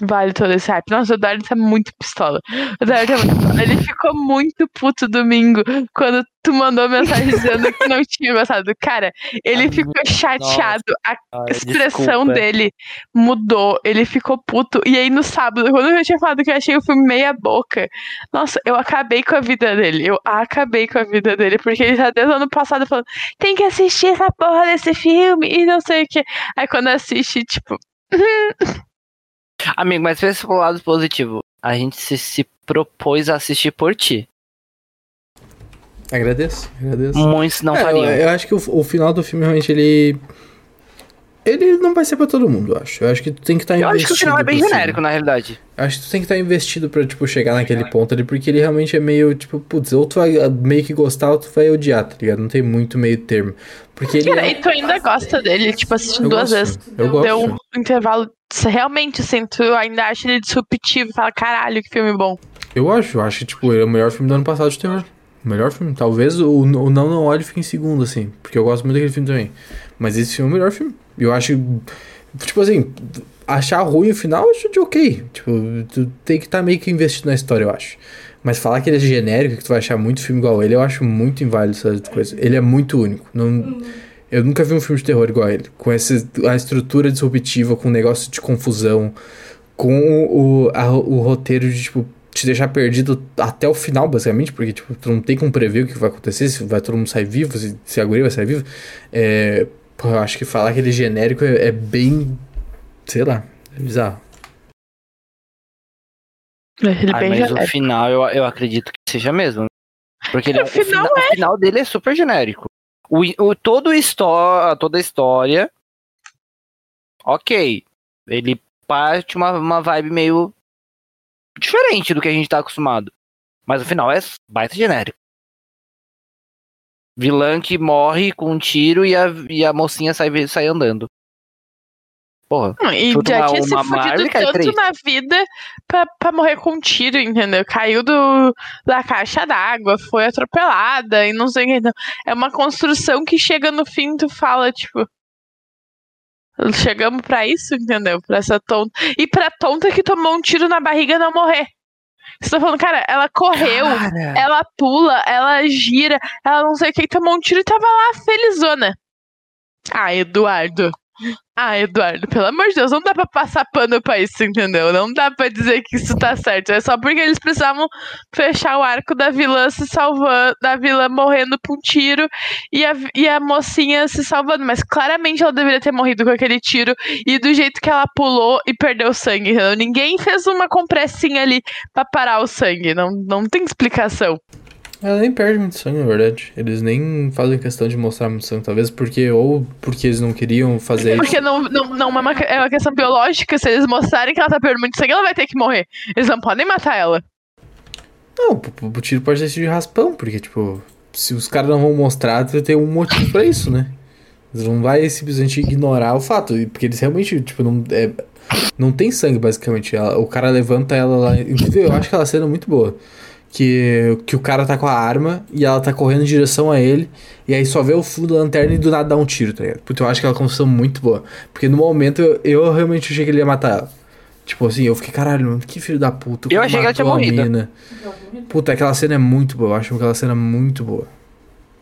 vale todo esse hype. Nossa, o Eduardo tá muito pistola. O Eduardo tá muito pistola. Ele ficou muito puto domingo quando tu mandou mensagem dizendo que não tinha gostado. Cara, ele Ah, ficou chateado. A Ai, expressão desculpa. dele mudou. Ele ficou puto. E aí no sábado, quando eu tinha falado que eu achei o filme meia boca, nossa, eu acabei com a vida dele. Eu acabei com a vida dele. Porque ele já desde o ano passado falando: tem que assistir essa porra desse filme e não sei o que. Aí quando assiste, tipo. Amigo, mas pensa pelo lado positivo. A gente se, se propôs a assistir por ti. Agradeço, agradeço. Muitos não É, eu, fariam. eu acho que o, o final do filme realmente ele. Ele não vai ser pra todo mundo, eu acho. Eu acho que tu tem que estar Eu investido. acho que o final é bem pro filme. genérico, na realidade. Eu acho que tu tem que estar investido pra, tipo, chegar naquele ponto ali, porque ele realmente é meio, tipo, putz, ou tu vai ah, meio que gostar ou tu vai odiar, tá ligado? Não tem muito meio termo. Porque ele. Cara, é- e tu ainda gosta dele, tipo, assistindo Eu duas gosto, vezes. eu gosto. Deu um intervalo. Realmente, assim, tu ainda acha ele disruptivo. Fala, caralho, que filme bom. Eu acho, eu acho que, tipo, ele é o melhor filme do ano passado de terror. O melhor filme. Talvez o, o Não Não Olhe fique em segundo, assim. Porque eu gosto muito daquele filme também. Mas esse filme é o melhor filme. Eu acho. Tipo assim, achar ruim o final, eu acho de ok. Tipo, tu tem que estar meio que investido na história, eu acho. Mas falar que ele é genérico, que tu vai achar muito filme igual ele, eu acho muito inválido essa coisa. Ele é muito único. Não, eu nunca vi um filme de terror igual a ele. Com essa, a estrutura disruptiva, com o negócio de confusão, com o, a- o roteiro de, tipo, te deixar perdido até o final, basicamente, porque, tipo, tu não tem como prever o que vai acontecer, se vai todo mundo sair vivo, se, se a guria vai sair viva. É, pô, eu acho que falar que ele é genérico é, é bem, sei lá, é bizarro. Ele Ah, bem mas genérico. o final eu, eu acredito que seja mesmo. Porque ele, O o, final final, o final dele é super genérico. O, o, todo histó toda a história. Ok. Ele parte uma, uma vibe meio diferente do que a gente tá acostumado. Mas o final é baita genérico. Vilã que morre com um tiro e a, e a mocinha sai, sai andando. Porra. Não, E já tinha se fudido tanto três. na vida pra, pra morrer com um tiro, entendeu? Caiu do, da caixa d'água, foi atropelada e não sei o que. Então, é uma construção que chega no fim tu fala, tipo. Chegamos pra isso, entendeu? Pra essa tonta. E pra tonta que tomou um tiro na barriga não morrer. Você tá falando, cara, ela correu, Cara. ela pula, ela gira, ela não sei o que, tomou um tiro e tava lá felizona. Ah, Eduardo. Ah, Eduardo, pelo amor de Deus, não dá pra passar pano pra isso, entendeu? Não dá pra dizer que isso tá certo. É só porque eles precisavam fechar o arco da vilã se salvando, da vilã morrendo por um tiro e a, e a mocinha se salvando. Mas claramente ela deveria ter morrido com aquele tiro e do jeito que ela pulou e perdeu sangue, entendeu? Ninguém fez uma compressinha ali pra parar o sangue. Não, não tem explicação. Ela nem perde muito sangue, na verdade. Eles nem fazem questão de mostrar muito sangue, talvez porque, ou porque eles não queriam fazer isso. Porque não, não, não é, uma, é uma questão biológica. Se eles mostrarem que ela tá perdendo muito sangue, ela vai ter que morrer. Eles não podem matar ela. Não, o, tiro pode ter sido de raspão, porque, tipo, se os caras não vão mostrar, tem um motivo pra isso, né? Eles não vai simplesmente ignorar o fato, porque eles realmente, tipo, não, é, não tem sangue, basicamente. Ela- o cara levanta ela lá. Inclusive, eu acho aquela cena muito boa. Que, que o cara tá com a arma e ela tá correndo em direção a ele, e aí só vê o fundo da lanterna e do nada dá um tiro, tá ligado? Puta, eu acho que é uma construção muito boa. Porque no momento eu, eu realmente achei que ele ia matar ela. Tipo assim, eu fiquei, caralho, mano, que filho da puta. Eu achei que ela tinha morrido. mina." Puta, aquela cena é muito boa. Eu acho aquela cena muito boa.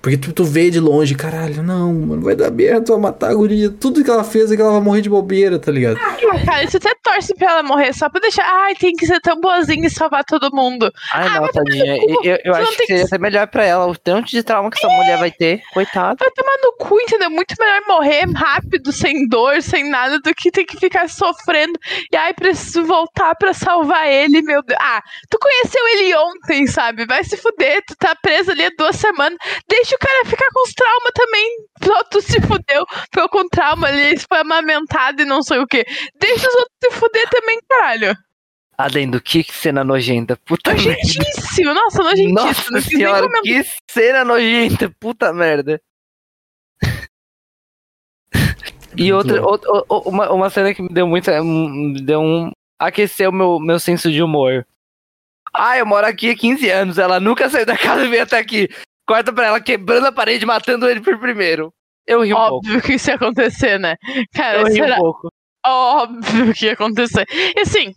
Porque tu, tu vê de longe, caralho, não, mano, vai dar merda, tu vai matar a guria. Tudo que ela fez é que ela vai morrer de bobeira, tá ligado? Cara, se você torce pra ela morrer só pra deixar. Ai, tem que ser tão boazinha e salvar todo mundo. Ai, Ah, não, tadinha. Eu, eu acho que seria até melhor pra ela. O tanto de trauma que essa mulher vai ter. Coitada. Vai tomar no cu, entendeu? Muito melhor morrer rápido, sem dor, sem nada, do que ter que ficar sofrendo. E ai, preciso voltar pra salvar ele, meu Deus. Ah, tu conheceu ele ontem, sabe? Vai se fuder, tu tá preso ali há duas semanas. Deixa deixa o cara ficar com os traumas também. Só tu se fudeu, ficou com trauma ali, foi amamentado e não sei o que. Deixa os outros se fuder também, caralho. Adendo, que cena nojenta. Puta merda. Nojentíssimo, nossa, nojentíssimo. não Nossa nem senhora, comentar. que cena nojenta. Puta merda. E Muito outra, outra- uma, uma cena que me deu muita. me Deu um. Aqueceu meu, meu senso de humor. Ah, eu moro aqui há 15 anos. Ela nunca saiu da casa e veio até aqui. Corta pra ela quebrando a parede, matando ele por primeiro. Eu ri um pouco. Óbvio que isso ia acontecer, né? Cara, Eu ri isso um pouco. óbvio que ia acontecer. E assim,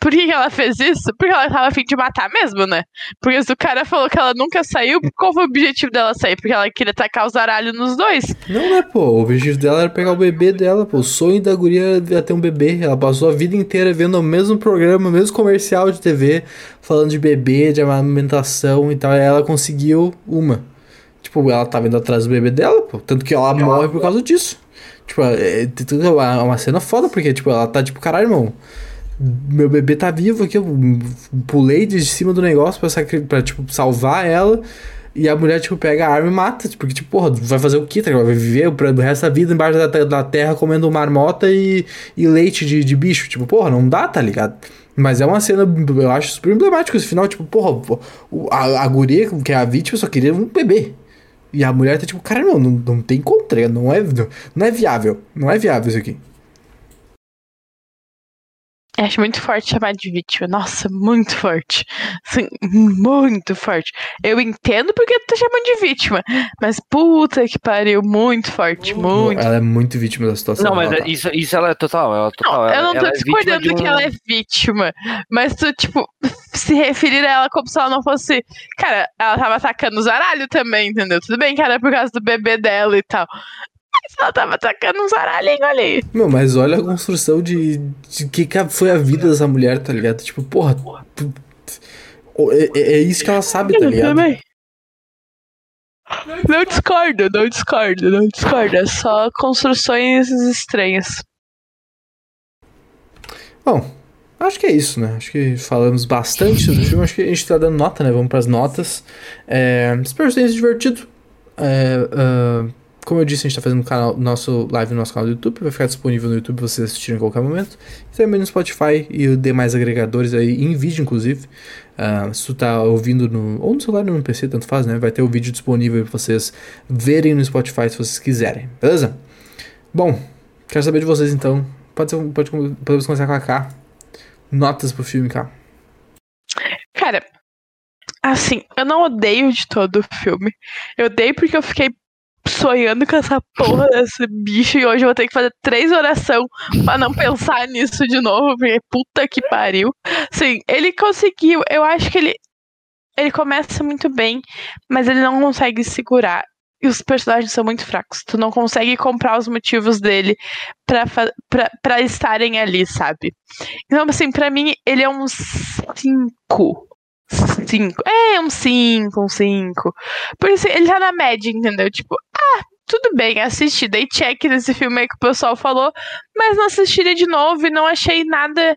por que, ela fez isso? Porque ela tava a fim de matar mesmo, né? Porque se o cara falou que ela nunca saiu, qual foi o objetivo dela sair? Porque ela queria tacar o zaralho nos dois. Não, né, pô? O objetivo dela era pegar o bebê dela, pô. O sonho da guria era ter um bebê. Ela passou a vida inteira vendo o mesmo programa, o mesmo comercial de TV, falando de bebê, de amamentação e tal. E ela conseguiu uma. Tipo, ela tava indo atrás do bebê dela, pô. Tanto que ela morre por causa disso. Tipo, é, é uma uma cena foda, porque, tipo, ela tá tipo, caralho, irmão. Meu bebê tá vivo aqui, eu pulei de cima do negócio pra, sacri- pra tipo, salvar ela. E a mulher, tipo, pega a arma e mata. Tipo, porque, tipo, porra, vai fazer o quê? Tá? Vai viver do resto da vida embaixo da, da terra comendo marmota e, e leite de, de bicho. Tipo, porra, não dá, tá ligado? Mas é uma cena, eu acho, super emblemática esse final. Tipo, porra, o- a, a guria, que é a vítima, só queria um bebê. E a mulher tá tipo, cara, não, não, não tem ligado? Não é, não é viável. Não é viável isso aqui. Eu acho muito forte chamar de vítima. Nossa, muito forte. Assim, muito forte. Eu entendo porque tu tá chamando de vítima. Mas puta que pariu, muito forte, muito. Ela é muito vítima da situação. Não, mas ela é- tá. isso, isso ela é total. Ela é total Não, eu não tô ela é discordando de um- que ela é vítima. Mas tu, tipo, se referir a ela como se ela não fosse. Cara, ela tava atacando o zaralho também, entendeu? Tudo bem que era por causa do bebê dela e tal. Ela tava atacando um zaralhinho ali. Meu, mas olha a construção de, de que, foi a vida dessa mulher, tá ligado? Tipo, porra. é, é- é isso que ela sabe, tá Eu ligado? também. Não discordo, não discordo, não discordo. É só construções estranhas. Bom, acho que é isso, né? Acho que falamos bastante do filme. Acho que a gente tá dando nota, né? Vamos pras notas. É, espero que divertido. É, ah, como eu disse, a gente tá fazendo um canal, nosso live no nosso canal do YouTube. Vai ficar disponível no YouTube vocês assistirem em qualquer momento. E também no Spotify e demais agregadores aí, em vídeo, inclusive. Ah, se tu tá ouvindo no. Ou no celular ou no PC, tanto faz, né? Vai ter o vídeo disponível pra vocês verem no Spotify se vocês quiserem. Beleza? Bom, quero saber de vocês então. Pode ser, pode, podemos começar com a K. Notas pro filme, K. Cara, assim, eu não odeio de todo o filme. Eu odeio porque eu fiquei sonhando com essa porra desse bicho e hoje eu vou ter que fazer três orações pra não pensar nisso de novo, porque puta que pariu. Assim, ele conseguiu, eu acho que ele ele começa muito bem, mas ele não consegue segurar. E os personagens são muito fracos. Tu não consegue comprar os motivos dele pra estarem ali, sabe? Então, assim, pra mim, ele é um 5. 5. É, um 5, um 5. Por isso, ele tá na média, entendeu? Tipo, ah, tudo bem, assisti, dei check nesse filme aí que o pessoal falou, mas não assistiria de novo e não achei nada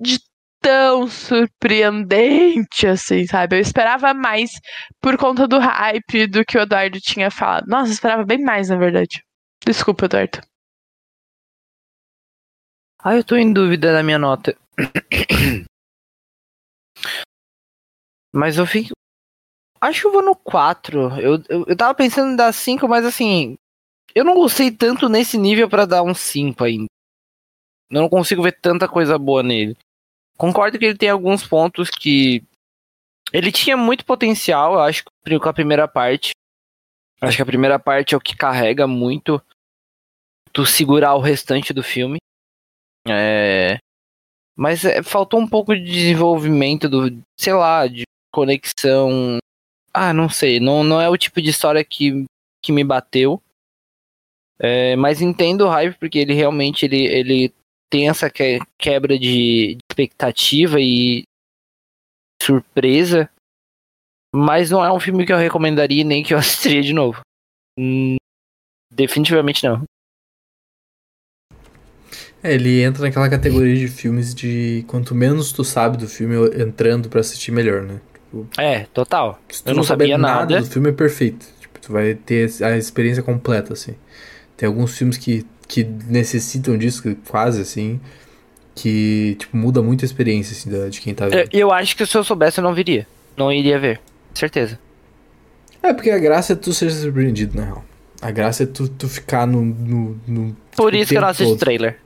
de tão surpreendente assim, sabe? Eu esperava mais por conta do hype do que o Eduardo tinha falado. Nossa, eu esperava bem mais, na verdade. Desculpa, Eduardo. Ah, eu tô em dúvida da minha nota. Mas eu fico. Acho que eu vou no 4. Eu, eu, eu tava pensando em dar 5, mas assim. Eu não gostei tanto nesse nível pra dar um 5 ainda. Eu não consigo ver tanta coisa boa nele. Concordo que ele tem alguns pontos que. Ele tinha muito potencial, eu acho, com a primeira parte. Acho que a primeira parte é o que carrega muito tu segurar o restante do filme. É. Mas é, faltou um pouco de desenvolvimento do, sei lá, de conexão. Ah, não sei, não, não é o tipo de história que, que me bateu. É, mas entendo o hype porque ele realmente ele, ele tem essa que- quebra de expectativa e surpresa. Mas não é um filme que eu recomendaria nem que eu assistiria de novo. Hum, definitivamente não. É, ele entra naquela categoria de filmes de quanto menos tu sabe do filme entrando pra assistir melhor, né? É, total. Se tu Eu não sabia nada nada. do filme é perfeito. Tipo, tu vai ter a experiência completa, assim. Tem alguns filmes que, que necessitam disso, quase, assim, que, tipo, muda muito a experiência, assim, da- de quem tá Eu, vendo. eu acho que se eu soubesse eu não viria. Não iria ver. Certeza. É, porque a graça é tu ser surpreendido, na real. A graça é tu, tu ficar no... no, no Por tipo, isso que eu não assisto todo. trailer.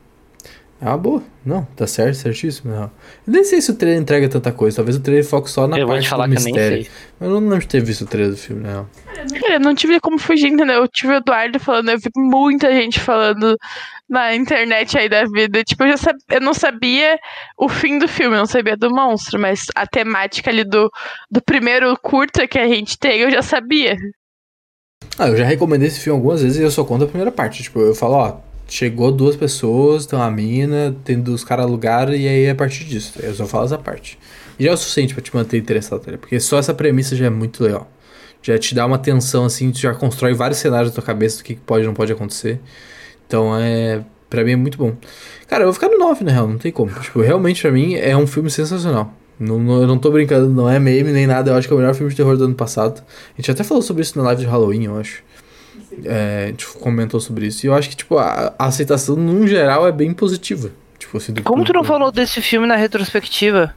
É uma boa. Não, tá certo, certíssimo. Não. Eu nem sei se o trailer entrega tanta coisa. Talvez o trailer foque só na eu parte do que eu nem mistério. sei. Eu não lembro de ter visto o trailer do filme, não. Cara, eu não tive como fugir, entendeu? Eu tive o Eduardo falando, eu vi muita gente falando na internet aí da vida. Tipo, eu, já sab... eu não sabia o fim do filme, eu não sabia do monstro, mas a temática ali do, do primeiro curta que a gente tem, eu já sabia. Ah, eu já recomendei esse filme algumas vezes e eu só conto a primeira parte. Tipo, eu falo, ó, chegou duas pessoas, tem uma mina, tem dos caras alugaram e aí é a partir disso. Eu só falo essa parte. E já é o suficiente pra te manter interessado, tá? Porque só essa premissa já é muito legal. Já te dá uma tensão, assim, tu já constrói vários cenários na tua cabeça do que que pode e não pode acontecer. Então é. Pra mim é muito bom. Cara, eu vou ficar no 9, na real, não tem como. Tipo, realmente pra mim é um filme sensacional. Não, não- eu não tô brincando, não é meme nem nada. Eu acho que é o melhor filme de terror do ano passado. A gente até falou sobre isso na live de Halloween, eu acho. É, a gente comentou sobre isso. E eu acho que, tipo, a, a aceitação, num geral, é bem positiva. Tipo, assim, do Como tu não falou desse filme na retrospectiva?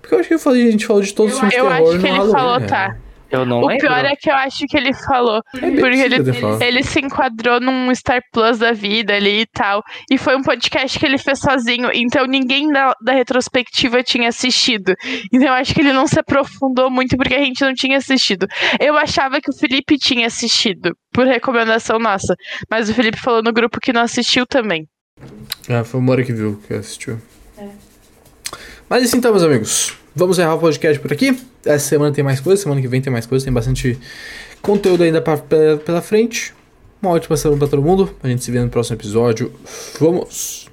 Porque eu acho que eu falei, a gente falou de todos os filmes de eu terror acho que no ele Halloween, falou, né? tá. Eu não o lembro. pior é que eu acho que ele falou. É porque ele, ele se enquadrou num Star Plus da vida ali e tal. E foi um podcast que ele fez sozinho. Então ninguém da, da retrospectiva tinha assistido. Então eu acho que ele não se aprofundou muito porque a gente não tinha assistido. Eu achava que o Felipe tinha assistido, por recomendação nossa. Mas o Felipe falou no grupo que não assistiu também. É, foi o Mora que viu, que assistiu. Mas assim então, meus amigos. Vamos encerrar o podcast por aqui. Essa semana tem mais coisa, semana que vem tem mais coisa, tem bastante conteúdo ainda pra, pela, pela frente. Uma ótima semana pra todo mundo. A gente se vê no próximo episódio. Vamos!